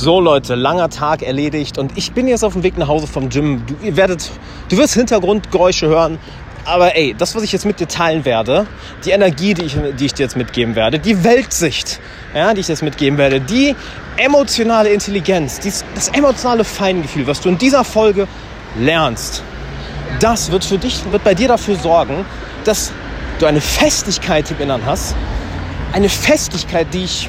So Leute, langer Tag erledigt und ich bin jetzt auf dem Weg nach Hause vom Gym. Du, ihr werdet, du wirst Hintergrundgeräusche hören, aber ey, das, was ich jetzt mit dir teilen werde, die Energie, die ich, die ich dir jetzt mitgeben werde, die Weltsicht, ja, die ich jetzt mitgeben werde, die emotionale Intelligenz, dies, das emotionale Feingefühl, was du in dieser Folge lernst, das wird für dich, wird bei dir dafür sorgen, dass du eine Festigkeit im Innern hast, eine Festigkeit, die ich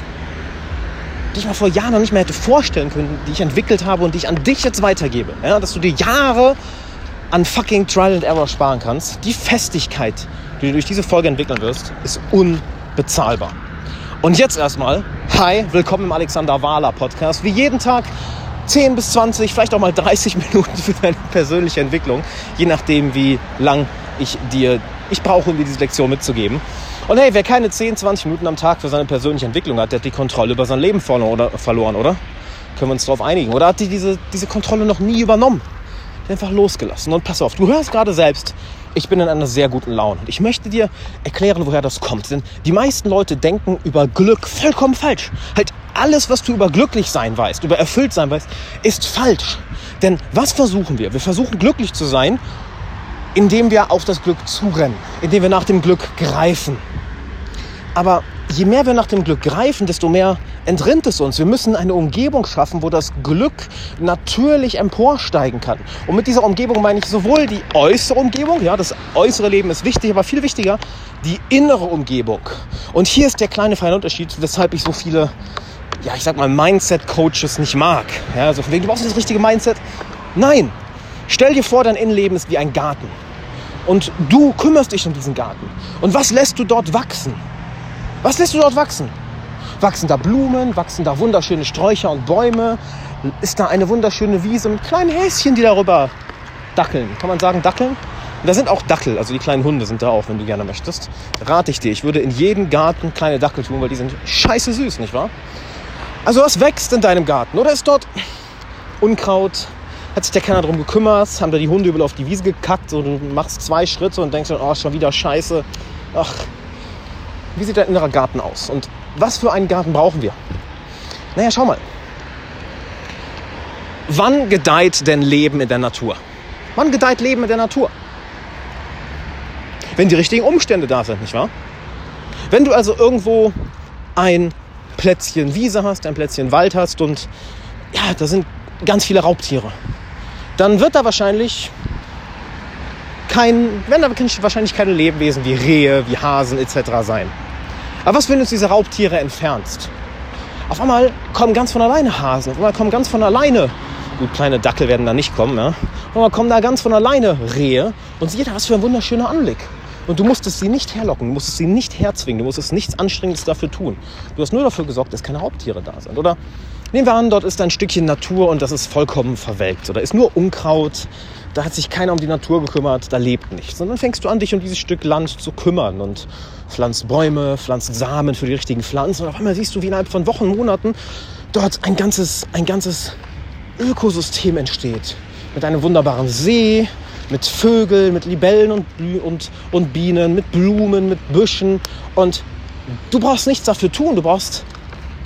die ich mir vor Jahren noch nicht mehr hätte vorstellen können, die ich entwickelt habe und die ich an dich jetzt weitergebe. Ja, dass du dir Jahre an fucking Trial and Error sparen kannst. Die Festigkeit, die du durch diese Folge entwickeln wirst, ist unbezahlbar. Und jetzt erstmal, hi, willkommen im Alexander Wahler Podcast. Wie jeden Tag 10 bis 20, vielleicht auch mal 30 Minuten für deine persönliche Entwicklung, je nachdem, wie lang ich dir, ich brauche, um dir diese Lektion mitzugeben. Und hey, wer keine 10, 20 Minuten am Tag für seine persönliche Entwicklung hat, der hat die Kontrolle über sein Leben verloren, oder? Können wir uns darauf einigen? Oder hat die diese, diese Kontrolle noch nie übernommen? Einfach losgelassen. Und pass auf, du hörst gerade selbst, ich bin in einer sehr guten Laune. Und ich möchte dir erklären, woher das kommt. Denn die meisten Leute denken über Glück vollkommen falsch. Halt alles, was du über glücklich sein weißt, über erfüllt sein weißt, ist falsch. Denn was versuchen wir? Wir versuchen glücklich zu sein, indem wir auf das Glück zurennen, indem wir nach dem Glück greifen. Aber je mehr wir nach dem Glück greifen, desto mehr entrinnt es uns. Wir müssen eine Umgebung schaffen, wo das Glück natürlich emporsteigen kann. Und mit dieser Umgebung meine ich sowohl die äußere Umgebung, ja, das äußere Leben ist wichtig, aber viel wichtiger die innere Umgebung. Und hier ist der kleine feine Unterschied, weshalb ich so viele, ja, ich sag mal, Mindset-Coaches nicht mag. Ja, also von wegen, du brauchst das richtige Mindset. Nein, stell dir vor, dein Innenleben ist wie ein Garten. Und du kümmerst dich um diesen Garten. Und was lässt du dort wachsen? Was lässt du dort wachsen? Wachsen da Blumen, wachsen da wunderschöne Sträucher und Bäume? Ist da eine wunderschöne Wiese mit kleinen Häschen, die darüber dackeln? Kann man sagen dackeln? Und da sind auch Dackel, also die kleinen Hunde sind da auch, wenn du gerne möchtest. Rate ich dir, ich würde in jeden Garten kleine Dackel tun, weil die sind scheiße süß, nicht wahr? Also was wächst in deinem Garten? Oder ist dort Unkraut? Hat sich da keiner drum gekümmert? Haben da die Hunde überall auf die Wiese gekackt? Und du machst zwei Schritte und denkst oh, schon wieder scheiße. Ach, wie sieht dein innerer Garten aus? Und was für einen Garten brauchen wir? Naja, schau mal. Wann gedeiht denn Leben in der Natur? Wann gedeiht Leben in der Natur? Wenn die richtigen Umstände da sind, nicht wahr? Wenn du also irgendwo ein Plätzchen Wiese hast, ein Plätzchen Wald hast und ja, da sind ganz viele Raubtiere, dann wird da wahrscheinlich kein, werden da wahrscheinlich keine Lebewesen wie Rehe, wie Hasen etc. sein. Aber was, wenn du diese Raubtiere entfernst? Auf einmal kommen ganz von alleine Hasen, auf einmal kommen ganz von alleine, gut, kleine Dackel werden da nicht kommen, ja? auf einmal kommen da ganz von alleine Rehe und da, was für ein wunderschöner Anblick. Und du musstest sie nicht herlocken, du musstest sie nicht herzwingen, du musstest nichts Anstrengendes dafür tun. Du hast nur dafür gesorgt, dass keine Raubtiere da sind. Oder nehmen wir an, dort ist ein Stückchen Natur und das ist vollkommen verwelkt. Oder ist nur Unkraut, da hat sich keiner um die Natur gekümmert, da lebt nichts. Und dann fängst du an, dich um dieses Stück Land zu kümmern und pflanzt Bäume, pflanzt Samen für die richtigen Pflanzen. Und auf einmal siehst du, wie innerhalb von Wochen, Monaten dort ein ganzes, ein ganzes Ökosystem entsteht. Mit einem wunderbaren See, mit Vögeln, mit Libellen und, und, und Bienen, mit Blumen, mit Büschen. Und du brauchst nichts dafür tun, du brauchst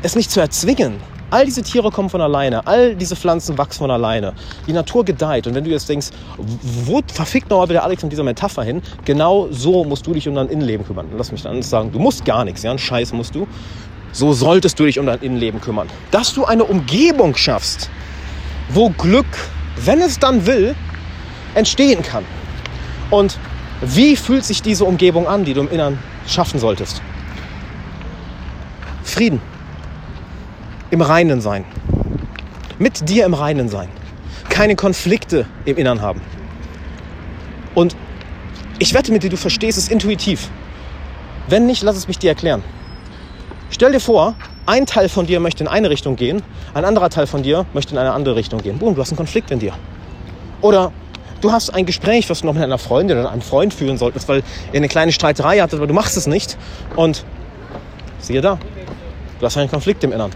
es nicht zu erzwingen. All diese Tiere kommen von alleine, all diese Pflanzen wachsen von alleine. Die Natur gedeiht. Und wenn du jetzt denkst, wo verfickt nochmal wieder Alex mit dieser Metapher hin? Genau so musst du dich um dein Innenleben kümmern. Lass mich dann sagen, du musst gar nichts, ja, ein Scheiß musst du. So solltest du dich um dein Innenleben kümmern. Dass du eine Umgebung schaffst, wo Glück, wenn es dann will, entstehen kann. Und wie fühlt sich diese Umgebung an, die du im Innern schaffen solltest? Frieden im Reinen sein. Mit dir im Reinen sein. Keine Konflikte im Innern haben. Und ich wette mit dir, du verstehst es intuitiv. Wenn nicht, lass es mich dir erklären. Stell dir vor, ein Teil von dir möchte in eine Richtung gehen, ein anderer Teil von dir möchte in eine andere Richtung gehen. Boom, du hast einen Konflikt in dir. Oder du hast ein Gespräch, was du noch mit einer Freundin oder einem Freund führen solltest, weil ihr eine kleine Streiterei hattet, aber du machst es nicht. Und siehe da, du hast einen Konflikt im Innern.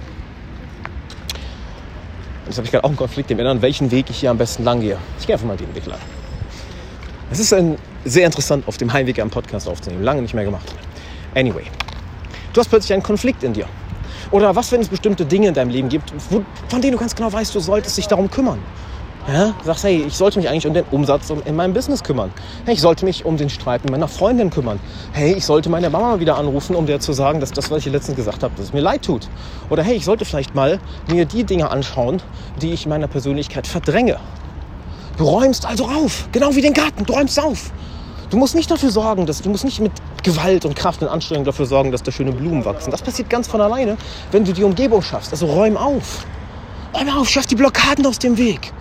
Jetzt habe ich gerade auch einen Konflikt im Inneren, welchen Weg ich hier am besten lang gehe. Ich gehe einfach mal den Weg lang. Es ist ein, sehr interessant, auf dem Heimweg einen Podcast aufzunehmen. Lange nicht mehr gemacht. Anyway, du hast plötzlich einen Konflikt in dir. Oder was, wenn es bestimmte Dinge in deinem Leben gibt, wo, von denen du ganz genau weißt, du solltest dich darum kümmern. Ja? Sagst, hey, ich sollte mich eigentlich um den Umsatz in meinem Business kümmern. Hey, ich sollte mich um den Streit mit meiner Freundin kümmern. Hey, ich sollte meine Mama wieder anrufen, um dir zu sagen, dass das, was ich letztens gesagt habe, dass es mir leid tut. Oder hey, ich sollte vielleicht mal mir die Dinge anschauen, die ich meiner Persönlichkeit verdränge. Du räumst also auf, genau wie den Garten, du räumst auf. Du musst nicht dafür sorgen, dass du musst nicht mit Gewalt und Kraft und Anstrengung dafür sorgen, dass da schöne Blumen wachsen. Das passiert ganz von alleine, wenn du die Umgebung schaffst. Also räum auf. Räum auf, schaff die Blockaden aus dem Weg.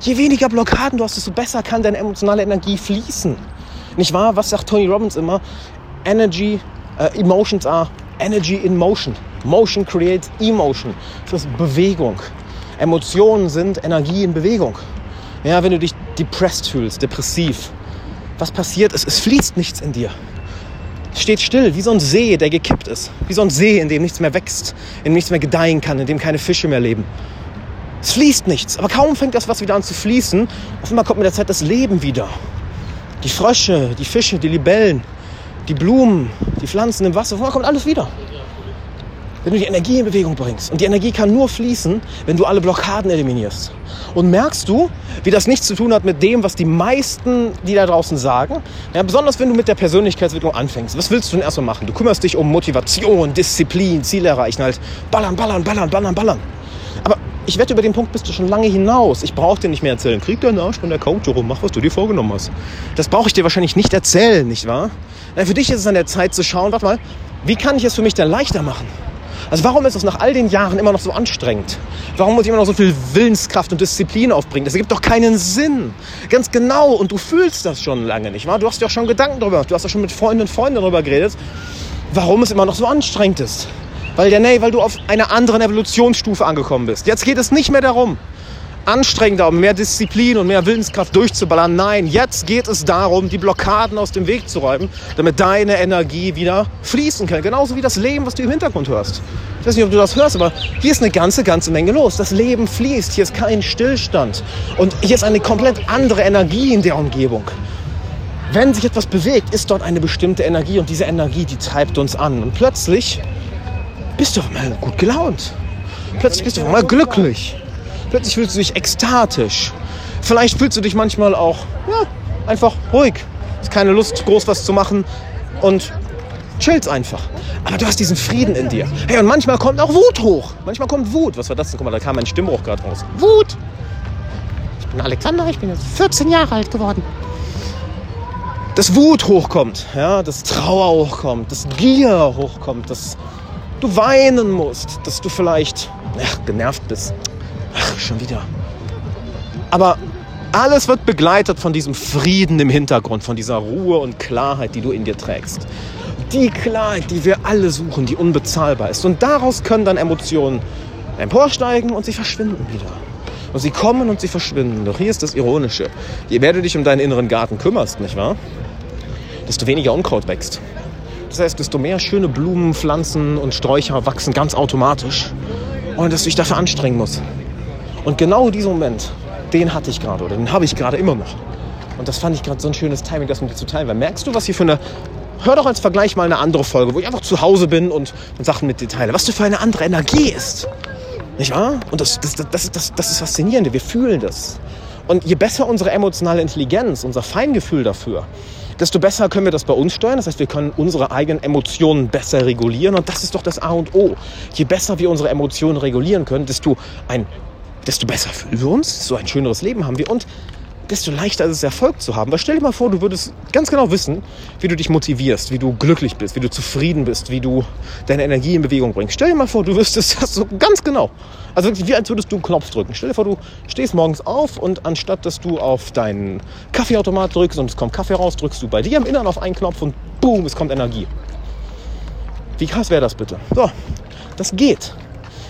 Je weniger Blockaden du hast, desto besser kann deine emotionale Energie fließen. Nicht wahr? Was sagt Tony Robbins immer? Energy, äh, emotions are energy in motion. Motion creates emotion. Das ist Bewegung. Emotionen sind Energie in Bewegung. Ja, wenn du dich depressed fühlst, depressiv, was passiert ist, es fließt nichts in dir. Es steht still, wie so ein See, der gekippt ist. Wie so ein See, in dem nichts mehr wächst, in dem nichts mehr gedeihen kann, in dem keine Fische mehr leben. Es fließt nichts. Aber kaum fängt das was wieder an zu fließen, auf einmal kommt mit der Zeit das Leben wieder. Die Frösche, die Fische, die Libellen, die Blumen, die Pflanzen im Wasser, auf einmal kommt alles wieder. Wenn du die Energie in Bewegung bringst. Und die Energie kann nur fließen, wenn du alle Blockaden eliminierst. Und merkst du, wie das nichts zu tun hat mit dem, was die meisten, die da draußen sagen. Ja, besonders wenn du mit der Persönlichkeitsentwicklung anfängst. Was willst du denn erstmal machen? Du kümmerst dich um Motivation, Disziplin, Ziel erreichen. Halt ballern, ballern, ballern, ballern, ballern. Ich wette, über den Punkt bist du schon lange hinaus. Ich brauche dir nicht mehr erzählen. Krieg deinen Arsch von der Couch rum, mach, was du dir vorgenommen hast. Das brauche ich dir wahrscheinlich nicht erzählen, nicht wahr? Na, für dich ist es an der Zeit zu schauen, warte mal, wie kann ich es für mich denn leichter machen? Also warum ist es nach all den Jahren immer noch so anstrengend? Warum muss ich immer noch so viel Willenskraft und Disziplin aufbringen? Das ergibt doch keinen Sinn. Ganz genau. Und du fühlst das schon lange nicht, wahr? Du hast dir auch schon Gedanken darüber. Du hast ja schon mit Freunden und Freunden darüber geredet, warum es immer noch so anstrengend ist. Weil, nee, weil du auf einer anderen Evolutionsstufe angekommen bist. Jetzt geht es nicht mehr darum, anstrengender, um mehr Disziplin und mehr Willenskraft durchzuballern. Nein, jetzt geht es darum, die Blockaden aus dem Weg zu räumen, damit deine Energie wieder fließen kann. Genauso wie das Leben, was du im Hintergrund hörst. Ich weiß nicht, ob du das hörst, aber hier ist eine ganze, ganze Menge los. Das Leben fließt, hier ist kein Stillstand. Und hier ist eine komplett andere Energie in der Umgebung. Wenn sich etwas bewegt, ist dort eine bestimmte Energie und diese Energie, die treibt uns an. Und plötzlich bist du auf einmal gut gelaunt. Plötzlich bist du auf einmal glücklich. Plötzlich fühlst du dich ekstatisch. Vielleicht fühlst du dich manchmal auch ja, einfach ruhig. Hast keine Lust, groß was zu machen und chillst einfach. Aber du hast diesen Frieden in dir. Hey, und manchmal kommt auch Wut hoch. Manchmal kommt Wut. Was war das denn? Guck mal, da kam mein Stimmbruch gerade raus. Wut! Ich bin Alexander, ich bin jetzt 14 Jahre alt geworden. Dass Wut hochkommt, ja, dass Trauer hochkommt, dass Gier hochkommt, dass du weinen musst, dass du vielleicht ach, genervt bist. Ach, schon wieder. Aber alles wird begleitet von diesem Frieden im Hintergrund, von dieser Ruhe und Klarheit, die du in dir trägst. Die Klarheit, die wir alle suchen, die unbezahlbar ist. Und daraus können dann Emotionen emporsteigen und sie verschwinden wieder. Und sie kommen und sie verschwinden. Doch hier ist das Ironische. Je mehr du dich um deinen inneren Garten kümmerst, nicht wahr? Desto weniger Unkraut wächst. Das heißt, desto mehr schöne Blumen, Pflanzen und Sträucher wachsen ganz automatisch. Und dass du dich dafür anstrengen musst. Und genau diesen Moment, den hatte ich gerade oder den habe ich gerade immer noch. Und das fand ich gerade so ein schönes Timing, das mit dir zu teilen. Weil merkst du, was hier für eine. Hör doch als Vergleich mal eine andere Folge, wo ich einfach zu Hause bin und, und Sachen mit dir teile. Was du für eine andere Energie ist. Nicht wahr? Und das, das, das, das, das ist faszinierend. Wir fühlen das. Und je besser unsere emotionale Intelligenz, unser Feingefühl dafür, desto besser können wir das bei uns steuern. Das heißt, wir können unsere eigenen Emotionen besser regulieren. Und das ist doch das A und O. Je besser wir unsere Emotionen regulieren können, desto, ein, desto besser fühlen wir uns, so ein schöneres Leben haben wir. Und desto leichter ist es, Erfolg zu haben. Weil stell dir mal vor, du würdest ganz genau wissen, wie du dich motivierst, wie du glücklich bist, wie du zufrieden bist, wie du deine Energie in Bewegung bringst. Stell dir mal vor, du wüsstest das so ganz genau. Also wirklich, wie als würdest du einen Knopf drücken. Stell dir vor, du stehst morgens auf und anstatt, dass du auf deinen Kaffeeautomat drückst und es kommt Kaffee raus, drückst du bei dir im Inneren auf einen Knopf und boom, es kommt Energie. Wie krass wäre das bitte? So, das geht.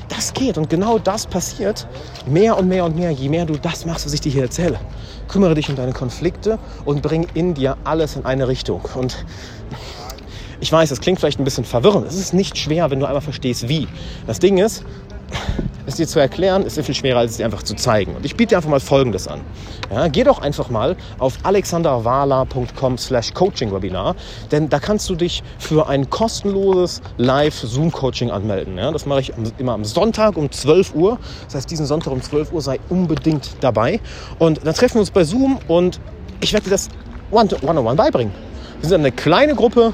Das geht und genau das passiert mehr und mehr und mehr, je mehr du das machst, was ich dir hier erzähle. Kümmere dich um deine Konflikte und bring in dir alles in eine Richtung. Und ich weiß, das klingt vielleicht ein bisschen verwirrend. Es ist nicht schwer, wenn du einmal verstehst, wie. Das Ding ist, es dir zu erklären, ist sehr viel schwerer, als es dir einfach zu zeigen. Und ich biete dir einfach mal Folgendes an. Ja, geh doch einfach mal auf alexanderwala.com slash Coaching-Webinar, denn da kannst du dich für ein kostenloses Live-Zoom-Coaching anmelden. Ja, das mache ich immer am Sonntag um 12 Uhr. Das heißt, diesen Sonntag um 12 Uhr sei unbedingt dabei. Und dann treffen wir uns bei Zoom und ich werde dir das One-on-One -one beibringen. Wir sind eine kleine Gruppe,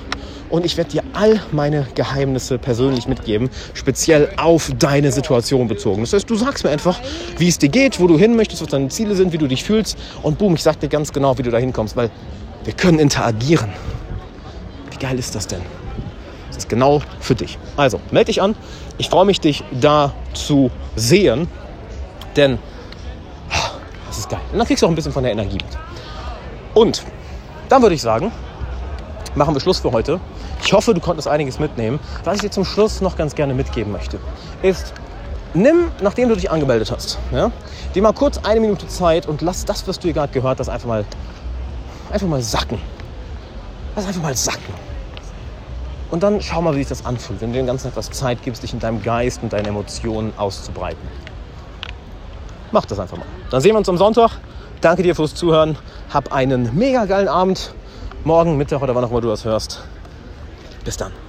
und ich werde dir all meine Geheimnisse persönlich mitgeben, speziell auf deine Situation bezogen. Das heißt, du sagst mir einfach, wie es dir geht, wo du hin möchtest, was deine Ziele sind, wie du dich fühlst und boom, ich sag dir ganz genau, wie du da hinkommst, weil wir können interagieren. Wie geil ist das denn? Das ist genau für dich. Also, melde dich an. Ich freue mich, dich da zu sehen, denn das ist geil. Und dann kriegst du auch ein bisschen von der Energie mit. Und dann würde ich sagen, machen wir Schluss für heute. Ich hoffe, du konntest einiges mitnehmen. Was ich dir zum Schluss noch ganz gerne mitgeben möchte, ist, nimm, nachdem du dich angemeldet hast, ja, dir mal kurz eine Minute Zeit und lass das, was du hier gerade gehört hast, einfach mal, einfach mal sacken. Lass einfach mal sacken. Und dann schau mal, wie sich das anfühlt, wenn du dem Ganzen etwas Zeit gibst, dich in deinem Geist und deinen Emotionen auszubreiten. Mach das einfach mal. Dann sehen wir uns am Sonntag. Danke dir fürs Zuhören. Hab einen mega geilen Abend. Morgen, Mittag oder wann auch immer du das hörst. Bis dann.